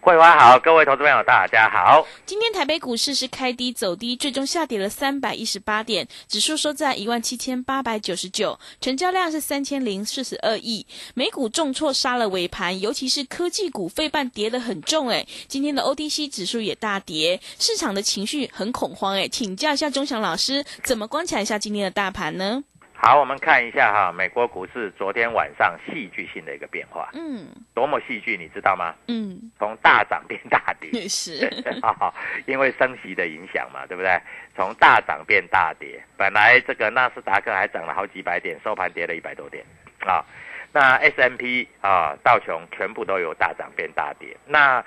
桂花好，各位投资朋友大家好。今天台北股市是开低走低，最终下跌了三百一十八点，指数收在一万七千八百九十九，成交量是三千零四十二亿。美股重挫杀了尾盘，尤其是科技股费半跌得很重，诶，今天的 OTC 指数也大跌，市场的情绪很恐慌，诶，请教一下钟祥老师，怎么观察一下今天的大盘呢？好，我们看一下哈，美国股市昨天晚上戏剧性的一个变化，嗯多么戏剧，你知道吗？嗯，从大涨变大跌，是，哈，因为升息的影响嘛，对不对？从大涨变大跌，本来这个纳斯达克还涨了好几百点，收盘跌了一百多点啊。那 S M P 啊，道琼全部都有大涨变大跌。那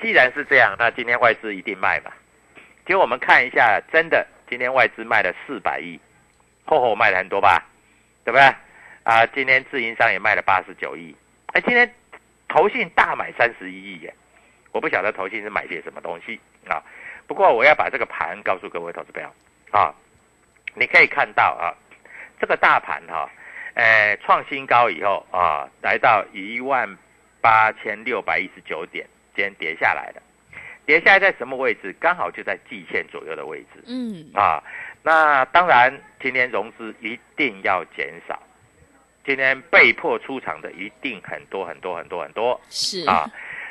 既然是这样，那今天外资一定卖嘛？结果我们看一下，真的今天外资卖了四百亿，厚厚卖了很多吧，对不对？啊，今天自营商也卖了八十九亿，哎，今天投信大买三十一亿耶，我不晓得投信是买些什么东西啊。不过我要把这个盘告诉各位投资朋友啊，你可以看到啊，这个大盘哈、呃，创新高以后啊，来到一万八千六百一十九点，今天跌下来了。跌下来在什么位置？刚好就在季线左右的位置嗯啊。那当然，今天融资一定要减少，今天被迫出场的一定很多很多很多很多是啊。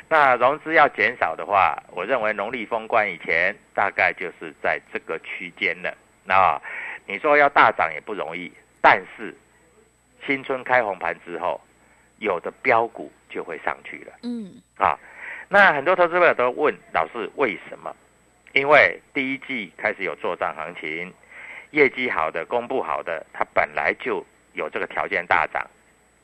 那融资要减少的话，我认为农历封关以前大概就是在这个区间了。那你说要大涨也不容易，但是新春开红盘之后，有的标股就会上去了嗯啊。那很多投资朋友都问老师为什么？因为第一季开始有做账行情，业绩好的、公布好的，它本来就有这个条件大涨，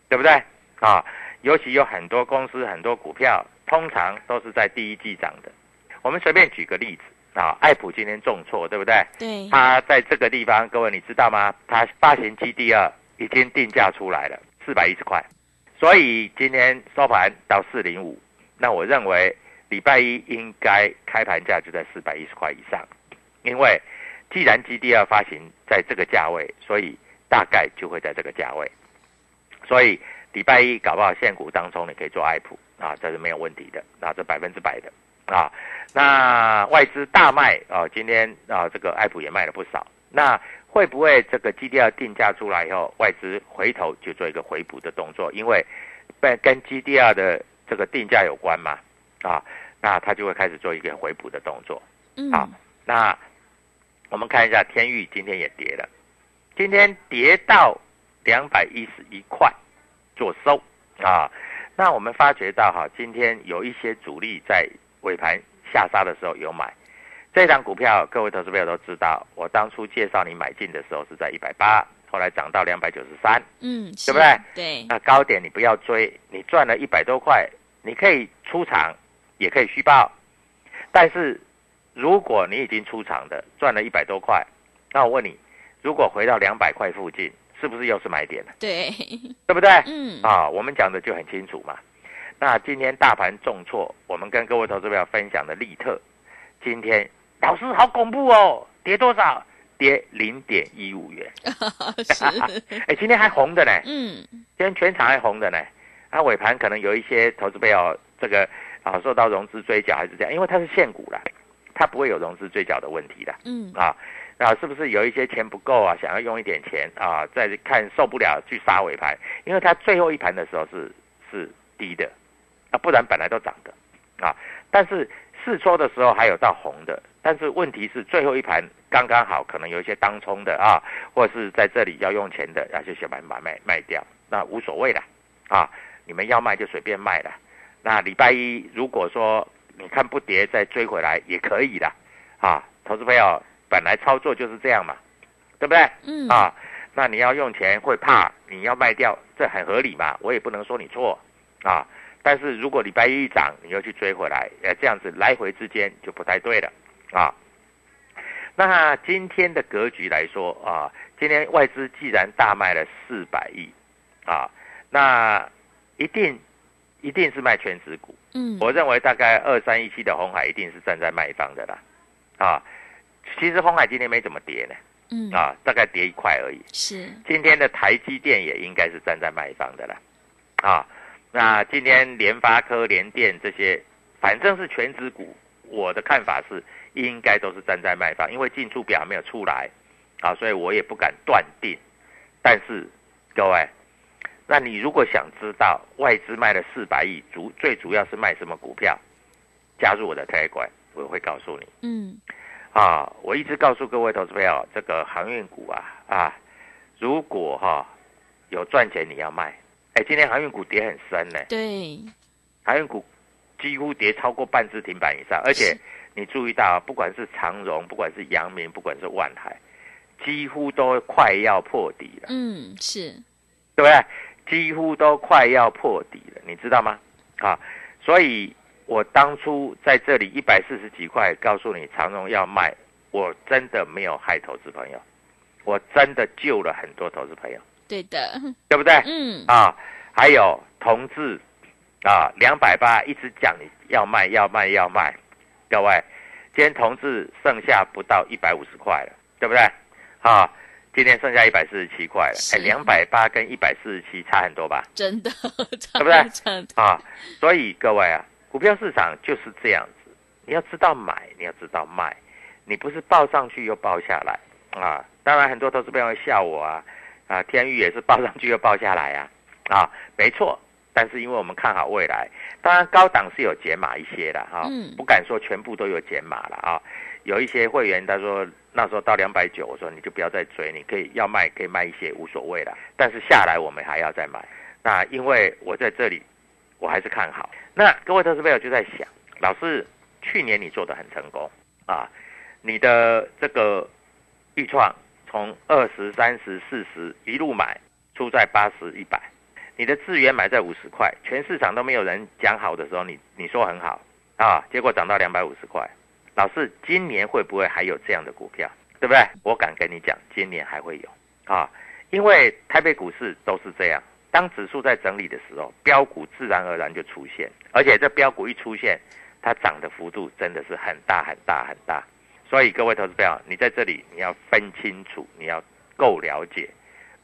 对不对？啊，尤其有很多公司、很多股票，通常都是在第一季涨的。我们随便举个例子啊，爱普今天重挫，对不对？对，它在这个地方，各位你知道吗？它发行期第二已经定价出来了，四百一十块，所以今天收盘到四零五，那我认为礼拜一应该开盘价就在四百一十块以上，因为既然 GDR 发行在这个价位，所以大概就会在这个价位，所以礼拜一搞不好现股当中你可以做爱普啊，这是没有问题的，啊，这百分之百的啊。那外资大卖啊，今天啊这个爱普也卖了不少。那会不会这个 GDR 定价出来以后，外资回头就做一个回补的动作？因为跟跟 GDR 的这个定价有关嘛，啊，那他就会开始做一个回补的动作。嗯好，那我们看一下天域今天也跌了，今天跌到两百一十一块做收啊。那我们发觉到哈，今天有一些主力在尾盘下杀的时候有买这张股票，各位投资朋友都知道，我当初介绍你买进的时候是在一百八，后来涨到两百九十三，嗯，对不对？对，那高点你不要追，你赚了一百多块，你可以出场，也可以续报。但是如果你已经出场的赚了一百多块，那我问你，如果回到两百块附近，是不是又是买点了？对，对不对？嗯，啊，我们讲的就很清楚嘛。那今天大盘重挫，我们跟各位投资朋友分享的利特，今天老师好恐怖哦，跌多少？跌零点一五元。是，哎，今天还红的呢，嗯，今天全场还红的呢。那尾盘可能有一些投资朋友这个啊受到融资追缴还是这样，因为它是现股啦，它不会有融资追缴的问题的嗯，啊。啊，是不是有一些钱不够啊？想要用一点钱啊，再看受不了去杀尾盘，因为它最后一盘的时候是是低的，啊，不然本来都涨的啊。但是试抽的时候还有到红的，但是问题是最后一盘刚刚好，可能有一些当冲的啊，或者是在这里要用钱的，然后就先把把卖卖掉，那无所谓的啊，你们要卖就随便卖了。那礼拜一如果说你看不跌再追回来也可以的啊，投资朋友本来操作就是这样嘛，对不对？嗯，啊，那你要用钱会怕，你要卖掉，这很合理嘛，我也不能说你错啊。但是如果礼拜一一涨，你又去追回来，呃，这样子来回之间就不太对了啊。那今天的格局来说啊，今天外资既然大卖了四百亿啊，那一定一定是卖全指股。嗯，我认为大概二三一七的红海一定是站在卖方的啦，啊，其实红海今天没怎么跌呢，嗯，啊，大概跌一块而已。是，今天的台积电也应该是站在卖方的啦，啊，那今天联发科、联电这些，反正是全指股，我的看法是应该都是站在卖方，因为进出表还没有出来，啊，所以我也不敢断定。但是各位，那你如果想知道外资卖了四百亿，主最主要是卖什么股票，加入我的 Telegram，我会告诉你。嗯，啊，我一直告诉各位投资朋友，这个航运股啊啊，如果哈、有赚钱你要卖。哎，今天航运股跌很深呢，对，航运股几乎跌超过半只停板以上，而且你注意到，不管是长荣，不管是阳明，不管是万海，几乎都快要破底了，嗯，是，对不对？几乎都快要破底了，你知道吗？啊，所以我当初在这里一百四十几块告诉你长荣要卖，我真的没有害投资朋友，我真的救了很多投资朋友，对的，对不对？嗯，啊，还有同志啊，两百八一直讲你要卖要卖要卖，各位，今天同志剩下不到一百五十块了，对不对？啊，今天剩下一百四十七块了，哎，两百八跟一百四十七差很多吧？真的，对 对不对这样啊，所以各位啊，股票市场就是这样子，你要知道买，你要知道卖，你不是报上去又报下来啊。当然，很多投资朋友会笑我啊，啊，天宇也是报上去又报下来啊，啊，没错。但是因为我们看好未来，当然高档是有解码一些的哈、嗯不敢说全部都有解码了啊。有一些会员他说那时候到两百九，我说你就不要再追，你可以要卖可以卖一些无所谓了，但是下来我们还要再买。那因为我在这里，我还是看好。那各位投资朋友就在想，老师，去年你做的很成功啊，你的这个预创从二十、三十、四十一路买，出在八十、一百，你的资源买在五十块，全市场都没有人讲好的时候，你你说很好啊，结果涨到两百五十块。老师，今年会不会还有这样的股票？对不对？我敢跟你讲，今年还会有啊，因为台北股市都是这样，当指数在整理的时候，标股自然而然就出现，而且这标股一出现，它涨的幅度真的是很大很大很大。所以各位投资朋友，你在这里你要分清楚，你要够了解，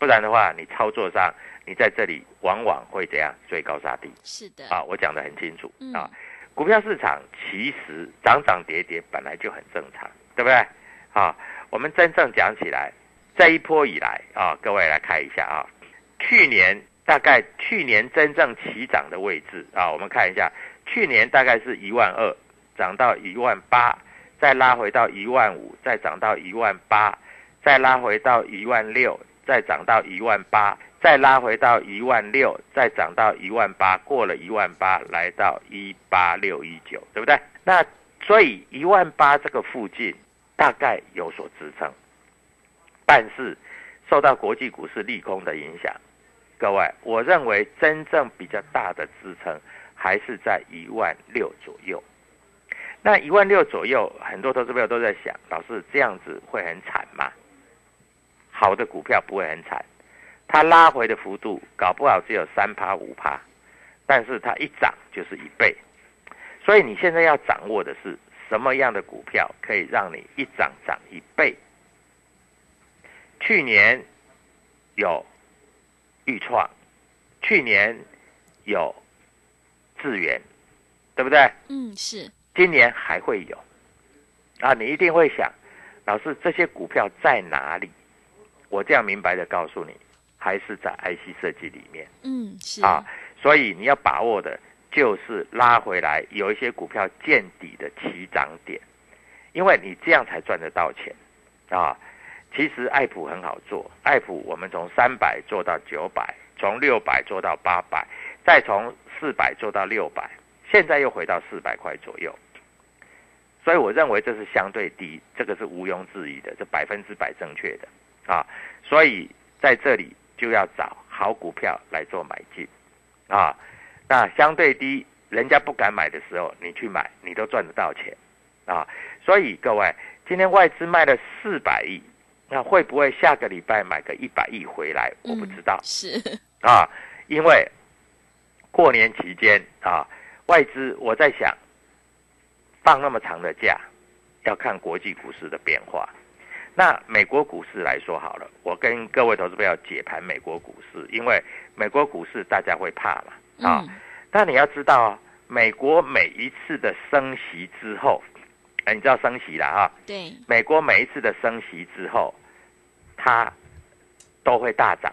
不然的话，你操作上你在这里往往会这样追高杀低是的，啊。我讲的很清楚嗯啊。股票市场其实涨涨跌跌本来就很正常，对不对？啊，我们真正讲起来，这一波以来啊，各位来看一下啊，去年大概去年真正起涨的位置啊，我们看一下，去年大概是一万二，涨到一万八，再拉回到一万五，再涨到一万八，再拉回到一万六，再涨到一万八，再拉回到一万六，再涨到一万八，过了一万八，来到一八六一九，对不对？那所以一万八这个附近大概有所支撑，但是受到国际股市利空的影响，各位，我认为真正比较大的支撑还是在一万六左右。那一万六左右，很多投资朋友都在想，老师这样子会很惨吗？好的股票不会很惨，它拉回的幅度搞不好只有三趴五趴，但是它一涨就是一倍。所以你现在要掌握的是什么样的股票可以让你一涨涨一倍？去年有豫创，去年有智源，对不对？嗯，是。今年还会有啊！你一定会想，老师这些股票在哪里？我这样明白的告诉你，还是在 IC 设计里面。嗯，是啊，所以你要把握的就是拉回来有一些股票见底的起涨点，因为你这样才赚得到钱啊。其实爱普很好做，爱普我们从三百做到九百，从六百做到八百，再从四百做到六百。现在又回到四百块左右，所以我认为这是相对低，这个是毋庸置疑的，这百分之百正确的啊。所以在这里就要找好股票来做买进啊。那相对低，人家不敢买的时候，你去买，你都赚得到钱啊。所以各位，今天外资卖了四百亿，那会不会下个礼拜买个一百亿回来？我不知道。是啊，因为过年期间啊。外资，我在想，放那么长的假，要看国际股市的变化。那美国股市来说好了，我跟各位投资朋友解盘美国股市，因为美国股市大家会怕嘛啊。但你要知道啊，美国每一次的升息之后，哎，你知道升息了哈？对。美国每一次的升息之后，它都会大涨，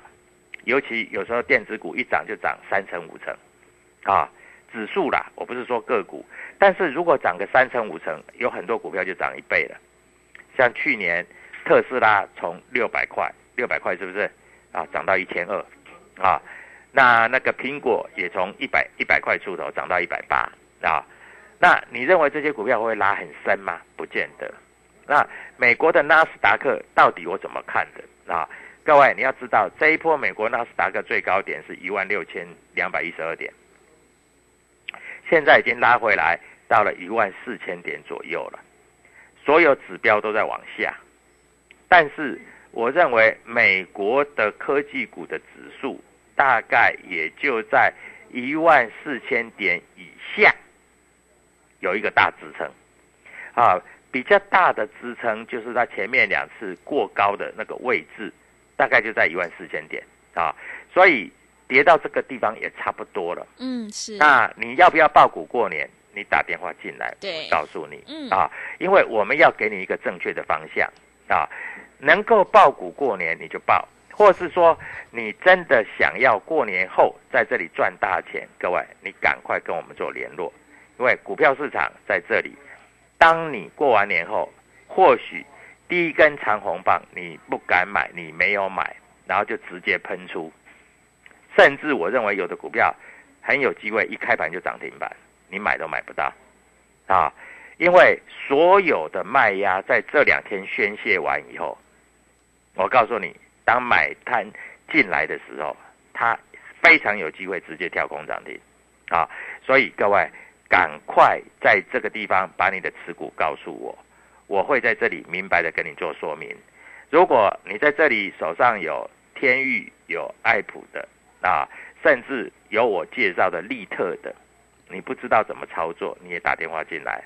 尤其有时候电子股一涨就涨三成五成，啊。指数啦，我不是说个股，但是如果涨个三成五成，有很多股票就涨一倍了。像去年特斯拉从六百块，六百块是不是啊，涨到一千二啊？那那个苹果也从一百一百块出头涨到一百八啊？那你认为这些股票会拉很深吗？不见得。那美国的纳斯达克到底我怎么看的啊？各位你要知道，这一波美国纳斯达克最高点是一万六千两百一十二点。现在已经拉回来到了一万四千点左右了，所有指标都在往下，但是我认为美国的科技股的指数大概也就在一万四千点以下，有一个大支撑，啊，比较大的支撑就是它前面两次过高的那个位置，大概就在一万四千点啊，所以。跌到这个地方也差不多了，嗯，是。那你要不要报股过年？你打电话进来，对，告诉你，嗯啊，因为我们要给你一个正确的方向啊，能够爆股过年你就爆，或是说你真的想要过年后在这里赚大钱，各位你赶快跟我们做联络，因为股票市场在这里，当你过完年后，或许第一根长红棒你不敢买，你没有买，然后就直接喷出。甚至我认为有的股票很有机会一开盘就涨停板，你买都买不到啊！因为所有的卖压在这两天宣泄完以后，我告诉你，当买摊进来的时候，它非常有机会直接跳空涨停啊！所以各位赶快在这个地方把你的持股告诉我，我会在这里明白的跟你做说明。如果你在这里手上有天域、有爱普的，啊，甚至有我介绍的利特的，你不知道怎么操作，你也打电话进来。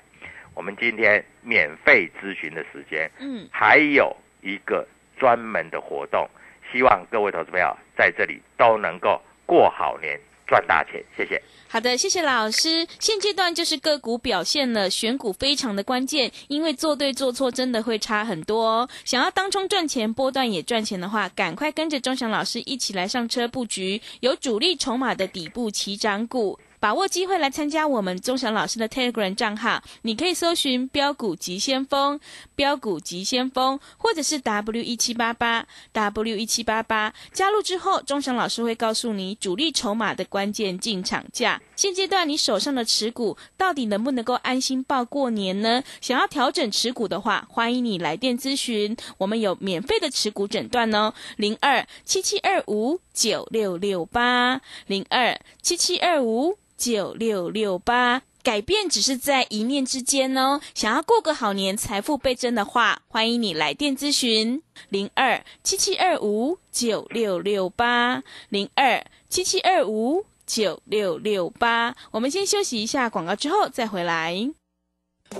我们今天免费咨询的时间，嗯，还有一个专门的活动，希望各位投资朋友在这里都能够过好年。赚大钱，谢谢。好的，谢谢老师。现阶段就是个股表现了，选股非常的关键，因为做对做错真的会差很多哦。想要当冲赚钱，波段也赚钱的话，赶快跟着钟祥老师一起来上车布局，有主力筹码的底部起涨股。把握机会来参加我们钟祥老师的 Telegram 账号，你可以搜寻“标股急先锋”、“标股急先锋”，或者是 W 一七八八 W 一七八八。加入之后，钟祥老师会告诉你主力筹码的关键进场价。现阶段你手上的持股到底能不能够安心报过年呢？想要调整持股的话，欢迎你来电咨询，我们有免费的持股诊断哦，零二七七二五九六六八零二七七二五九六六八。改变只是在一念之间哦。想要过个好年，财富倍增的话，欢迎你来电咨询零二七七二五九六六八零二七七二五九六六八。我们先休息一下广告，之后再回来。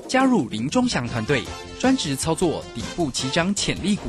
加入林中祥团队，专职操作底部起涨潜力股，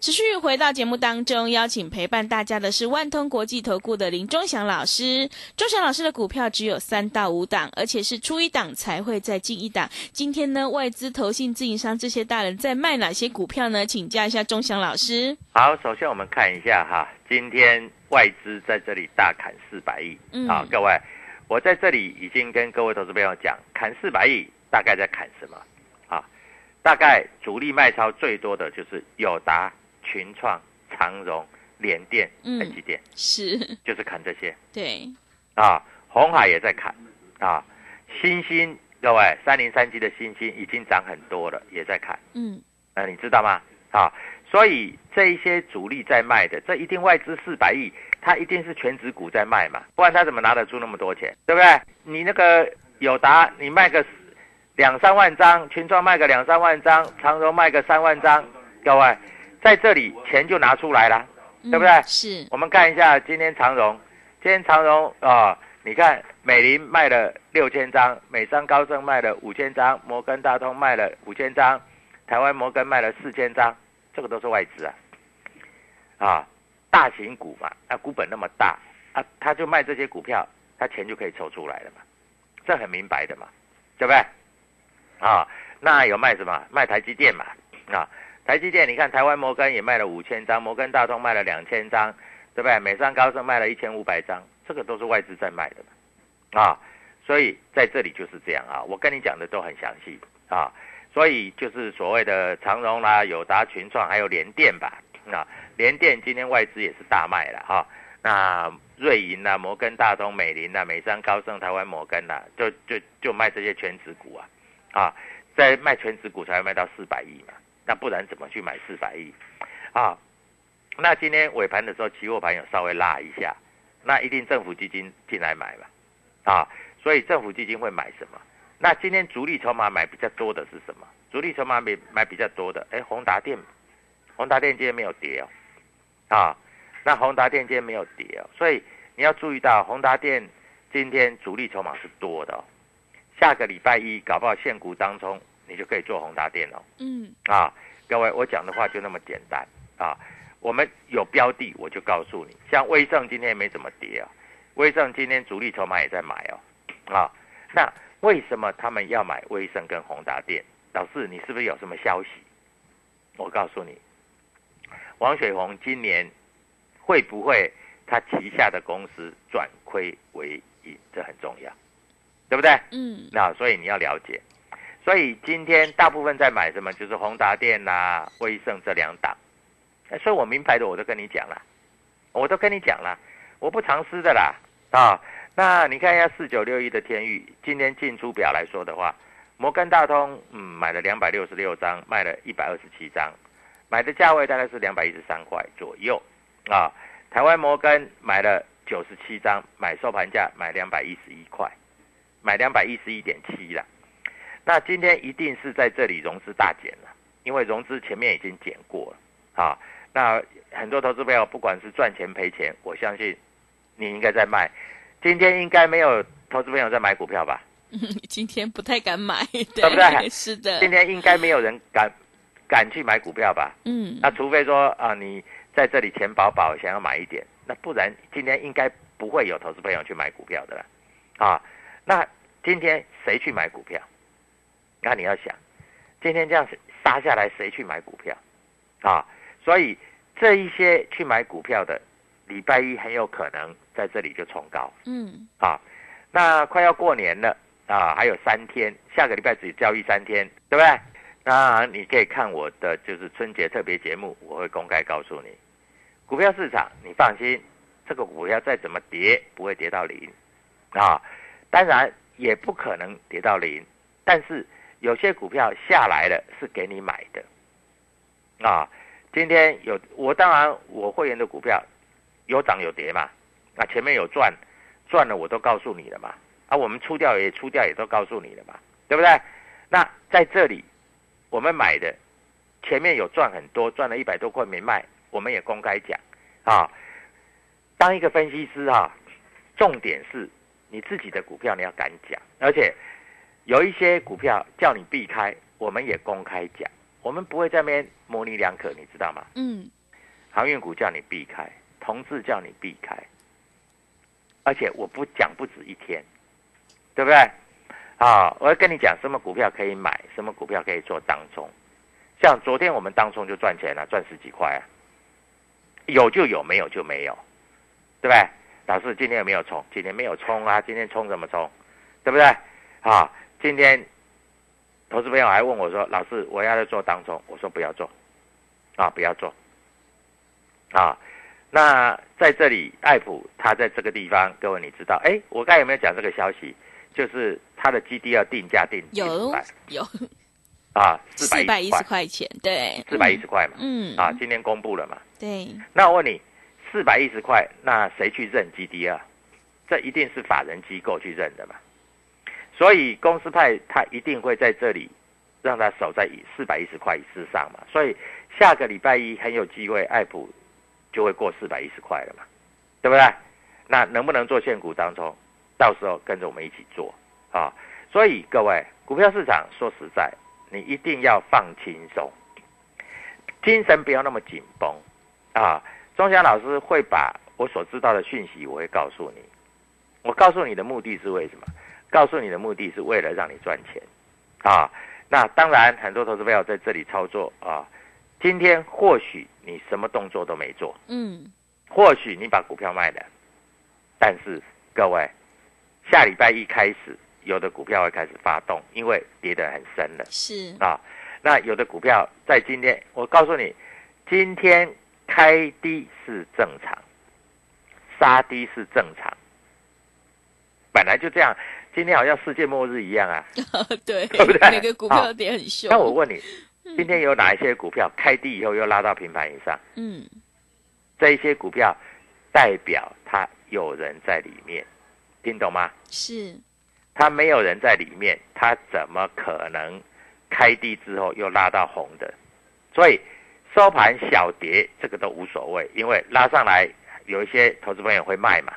持续回到节目当中，邀请陪伴大家的是万通国际投顾的林忠祥老师。忠祥老师的股票只有三到五档，而且是出一档才会再进一档。今天呢，外资、投信、自营商这些大人在卖哪些股票呢？请教一下忠祥老师。好，首先我们看一下哈，今天外资在这里大砍四百亿。嗯，好，各位，我在这里已经跟各位投资朋友讲，砍四百亿大概在砍什么？啊，大概主力卖超最多的就是友达。群创、长荣、联电、台积电是，就是砍这些。对，啊，红海也在砍，啊，新兴各位三零三七的新兴已经涨很多了，也在砍。嗯，呃你知道吗？啊，所以这一些主力在卖的，这一定外资四百亿，他一定是全指股在卖嘛，不然他怎么拿得出那么多钱？对不对？你那个友达，你卖个两三万张，群创卖个两三万张，长荣卖个三万张，各位。在这里钱就拿出来了，对不对？是。我们看一下今天长荣，今天长荣啊，你看美林卖了六千张，美商高盛卖了五千张，摩根大通卖了五千张，台湾摩根卖了四千张，这个都是外资啊，啊，大型股嘛，啊，股本那么大啊，他就卖这些股票，他钱就可以抽出来了嘛，这很明白的嘛，对不对？啊，那有卖什么？卖台积电嘛，啊。台积电，你看台湾摩根也卖了五千张，摩根大通卖了两千张，对不对？美商高盛卖了一千五百张，这个都是外资在卖的，啊，所以在这里就是这样啊，我跟你讲的都很详细啊，所以就是所谓的长荣啦、友达、群创还有联电吧，啊，联电今天外资也是大卖了哈，那瑞银呐、摩根大通、美林呐、美商高盛、台湾摩根呐，就就就卖这些全职股啊，啊，在卖全职股才会卖到四百亿嘛。那不然怎么去买四百亿？啊，那今天尾盘的时候，期货盘有稍微拉一下，那一定政府基金进来买吧？啊，所以政府基金会买什么？那今天主力筹码买比较多的是什么？主力筹码买买比较多的，哎，宏达电，宏达电今天没有跌哦，啊，那宏达电今天没有跌哦，所以你要注意到宏达电今天主力筹码是多的哦，下个礼拜一搞不好现股当中。你就可以做宏达电哦。嗯啊，各位，我讲的话就那么简单啊。我们有标的，我就告诉你，像威盛今天也没怎么跌啊。威盛今天主力筹码也在买哦。啊，那为什么他们要买威盛跟宏达电？老师，你是不是有什么消息？我告诉你，王雪红今年会不会他旗下的公司转亏为盈？这很重要，对不对？嗯。那所以你要了解。所以今天大部分在买什么，就是宏达电啦、威盛这两档。所以我名牌的我都跟你讲了，我都跟你讲了，我不藏私的啦啊。那你看一下四九六一的天域，今天进出表来说的话，摩根大通嗯买了两百六十六张，卖了一百二十七张，买的价位大概是两百一十三块左右啊。台湾摩根买了九十七张，买收盘价买两百一十一块，买两百一十一点七了。那今天一定是在这里融资大减了，因为融资前面已经减过了，啊，那很多投资朋友不管是赚钱赔钱，我相信你应该在卖，今天应该没有投资朋友在买股票吧？今天不太敢买，对 对不对 是的，今天应该没有人敢敢去买股票吧？嗯，那除非说啊，你在这里钱饱饱，想要买一点，那不然今天应该不会有投资朋友去买股票的了，啊，那今天谁去买股票？那你要想，今天这样杀下来，谁去买股票？啊，所以这一些去买股票的，礼拜一很有可能在这里就冲高嗯，啊。那快要过年了啊，还有三天，下个礼拜只交易三天，对不对？那你可以看我的就是春节特别节目，我会公开告诉你，股票市场你放心，这个股票再怎么跌，不会跌到零啊。当然也不可能跌到零，但是有些股票下来了是给你买的啊。今天有我当然我会员的股票有涨有跌嘛，那前面有赚赚了我都告诉你了嘛，啊我们出掉也出掉也都告诉你了嘛，对不对？那在这里我们买的前面有赚很多，赚了一百多块没卖，我们也公开讲啊。当一个分析师啊，重点是你自己的股票你要敢讲，而且有一些股票叫你避开，我们也公开讲，我们不会在那边模棱两可，你知道吗？嗯，航运股叫你避开，同志叫你避开，而且我不讲不止一天，对不对？啊，我要跟你讲什么股票可以买，什么股票可以做当中。像昨天我们当中就赚钱了，赚十几块啊，有就有，没有就没有，对不对？老师今天有没有冲？今天没有冲啊，今天冲怎么冲？对不对？啊，今天投资朋友还问我说：“老师，我要在做当中。”我说：“不要做，啊，不要做。”啊，那在这里，爱普他在这个地方，各位你知道？哎，我刚才有没有讲这个消息？就是它的基地要定价定有400有啊，四四百百一十块，一十块钱，对，四百一十块嘛。嗯，啊，今天公布了嘛？对，那我问你，四百一十块，那谁去认 GDR？这一定是法人机构去认的嘛？所以公司派他一定会在这里让他守在以四百一十块之上嘛？所以下个礼拜一很有机会，爱普就会过四百一十块了嘛？对不对？那能不能做现股当中？到时候跟着我们一起做啊！所以各位，股票市场说实在，你一定要放轻松，精神不要那么紧绷啊！钟祥老师会把我所知道的讯息，我会告诉你。我告诉你的目的是为什么？告诉你的目的是为了让你赚钱啊！那当然，很多投资朋友在这里操作啊。今天或许你什么动作都没做，嗯，或许你把股票卖了，但是各位，下礼拜一开始，有的股票会开始发动，因为跌得很深了。是，啊，那有的股票在今天，我告诉你，今天开低是正常，杀低是正常，本来就这样。今天好像世界末日一样啊！对，对不对每个股票都跌很凶。那我问你，今天有哪一些股票开低以后又拉到平盘以上？嗯，这一些股票代表它有人在里面，听懂吗？是，它没有人在里面，它怎么可能开低之后又拉到红的？所以收盘小跌这个都无所谓，因为拉上来有一些投资朋友会卖嘛。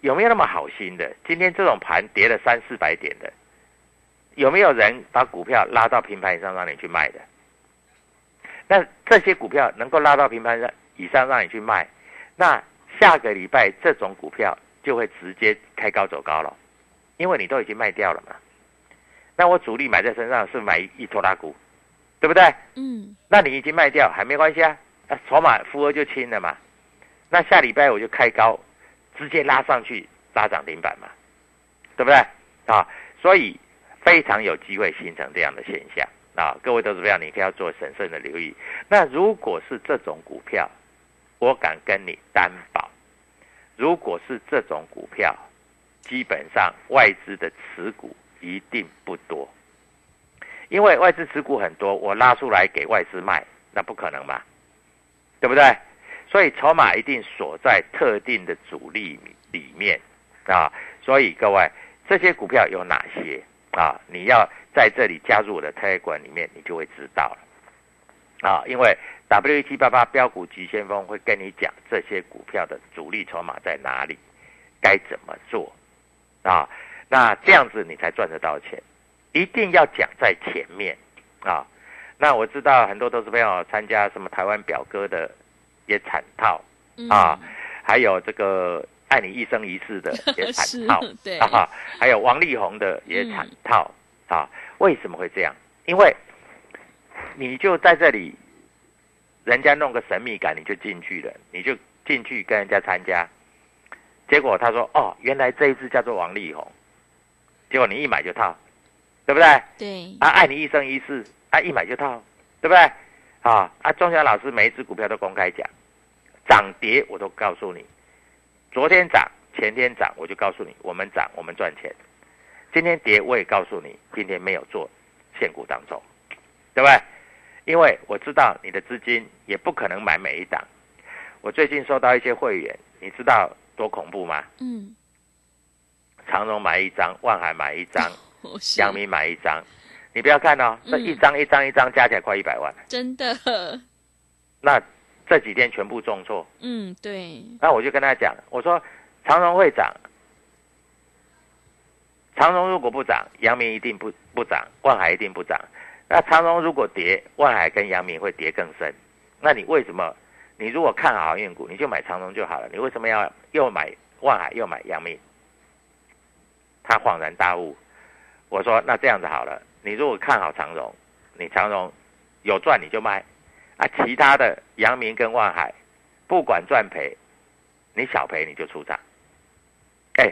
哎，有没有那么好心的？今天这种盘跌了三四百点的，有没有人把股票拉到平盘以上让你去卖的？那这些股票能够拉到平盘上以上让你去卖，那下个礼拜这种股票就会直接开高走高了，因为你都已经卖掉了嘛。那我主力买在身上是买一拖拉股，对不对？嗯，那你已经卖掉还没关系啊，啊筹码负额就轻了嘛。那下礼拜我就开高，直接拉上去拉涨停板嘛，对不对？啊，所以非常有机会形成这样的现象啊。各位投资者，你可以要做审慎的留意。那如果是这种股票，我敢跟你担保，如果是这种股票，基本上外资的持股一定不多，因为外资持股很多，我拉出来给外资卖，那不可能嘛，对不对？所以筹码一定锁在特定的主力里面啊。所以各位，这些股票有哪些啊？你要在这里加入我的特管里面，你就会知道了啊。因为 W 七八八标股急先锋会跟你讲这些股票的主力筹码在哪里，该怎么做啊。那这样子你才赚得到钱，一定要讲在前面啊。那我知道很多投资朋友参加什么台湾表哥的也惨套啊，还有这个爱你一生一世的 也惨套，对啊，还有王力宏的也惨套啊。为什么会这样？因为你就在这里，人家弄个神秘感，你就进去了，你就进去跟人家参加，结果他说：“哦，原来这一只叫做王力宏。”结果你一买就套，对不对？对啊，爱你一生一世，啊，一买就套，对不对？啊啊，钟祥老师每一只股票都公开讲，涨跌我都告诉你，昨天涨，前天涨，我就告诉你，我们涨，我们赚钱。今天跌，我也告诉你，今天没有做限股当中，对不对？因为我知道你的资金也不可能买每一档。我最近收到一些会员，你知道多恐怖吗？嗯，长荣买一张，万海买一张，阳明买一张。你不要看哦，这嗯一张一张一张加起来快一百万。真的，那这几天全部重挫，嗯，对，那我就跟他讲，我说长荣会涨，长荣如果不涨，阳明一定不不涨，万海一定不涨。那长荣如果跌，万海跟阳明会跌更深。那你为什么？你如果看好航运股，你就买长荣就好了。你为什么要又买万海又买阳明？他恍然大悟，我说那这样子好了，你如果看好长荣，你长荣有赚你就卖，啊，其他的阳明跟万海，不管赚赔，你小赔你就出场。哎，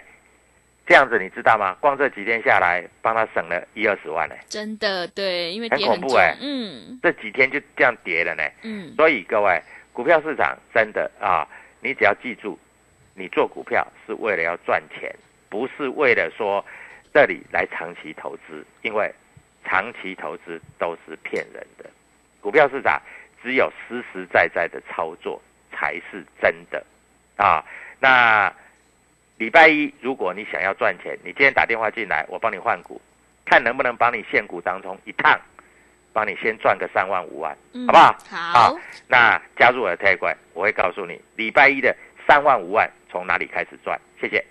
这样子你知道吗？光这几天下来，帮他省了一二十万呢。真的对，因为很很恐怖哎，嗯这几天就这样跌了呢。嗯，所以各位，股票市场真的啊，你只要记住，你做股票是为了要赚钱，不是为了说这里来长期投资，因为长期投资都是骗人的。股票市场只有实实在在的操作才是真的啊。那礼拜一，如果你想要赚钱，你今天打电话进来，我帮你换股，看能不能帮你现股当中一趟，帮你先赚个三万五万，嗯好不好？好，那加入我的 t a 我会告诉你礼拜一的三万五万从哪里开始赚。谢谢。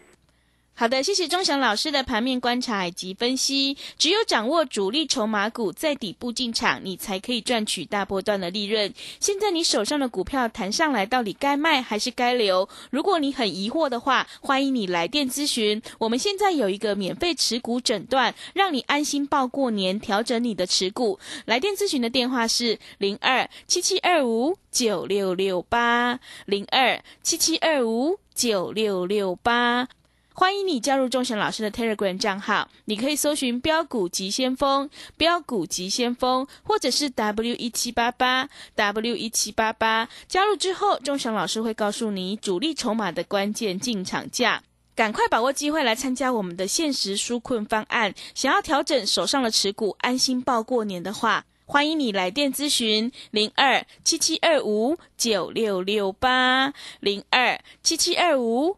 好的，谢谢钟祥老师的盘面观察以及分析。只有掌握主力筹码股在底部进场，你才可以赚取大波段的利润。现在你手上的股票弹上来，到底该卖还是该留？如果你很疑惑的话，欢迎你来电咨询。我们现在有一个免费持股诊断，让你安心报过年，调整你的持股。来电咨询的电话是零二七七二五九六六八零二七七二五九六六八。欢迎你加入钟祥老师的 Telegram 账号，你可以搜寻“标股急先锋”、“标股急先锋”，或者是 W 一七八八 W 一七八八。加入之后，钟祥老师会告诉你主力筹码的关键进场价。赶快把握机会来参加我们的限时纾困方案。想要调整手上的持股，安心报过年的话，欢迎你来电咨询零二七七二五九六六八零二七七二五